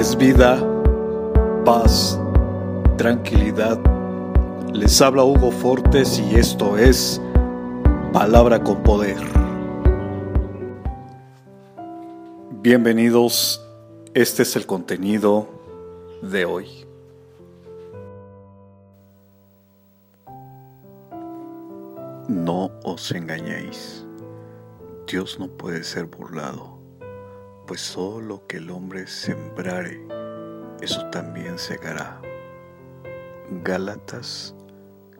es vida, paz, tranquilidad. Les habla Hugo Fortes y esto es Palabra con Poder. Bienvenidos, este es el contenido de hoy. No os engañéis, Dios no puede ser burlado pues todo lo que el hombre sembrare, eso también segará. Gálatas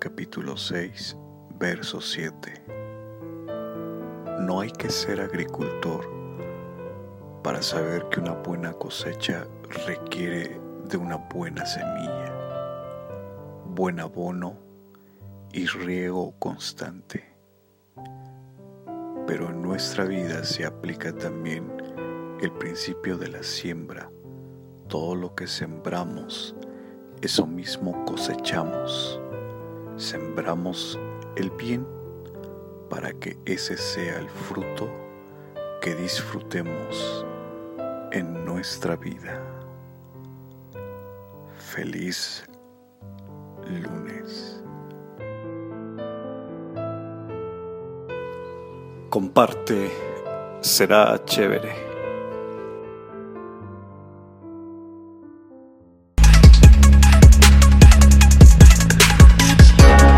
capítulo 6, verso 7. No hay que ser agricultor para saber que una buena cosecha requiere de una buena semilla, buen abono y riego constante. Pero en nuestra vida se aplica también el principio de la siembra. Todo lo que sembramos, eso mismo cosechamos. Sembramos el bien para que ese sea el fruto que disfrutemos en nuestra vida. Feliz lunes. Comparte, será chévere.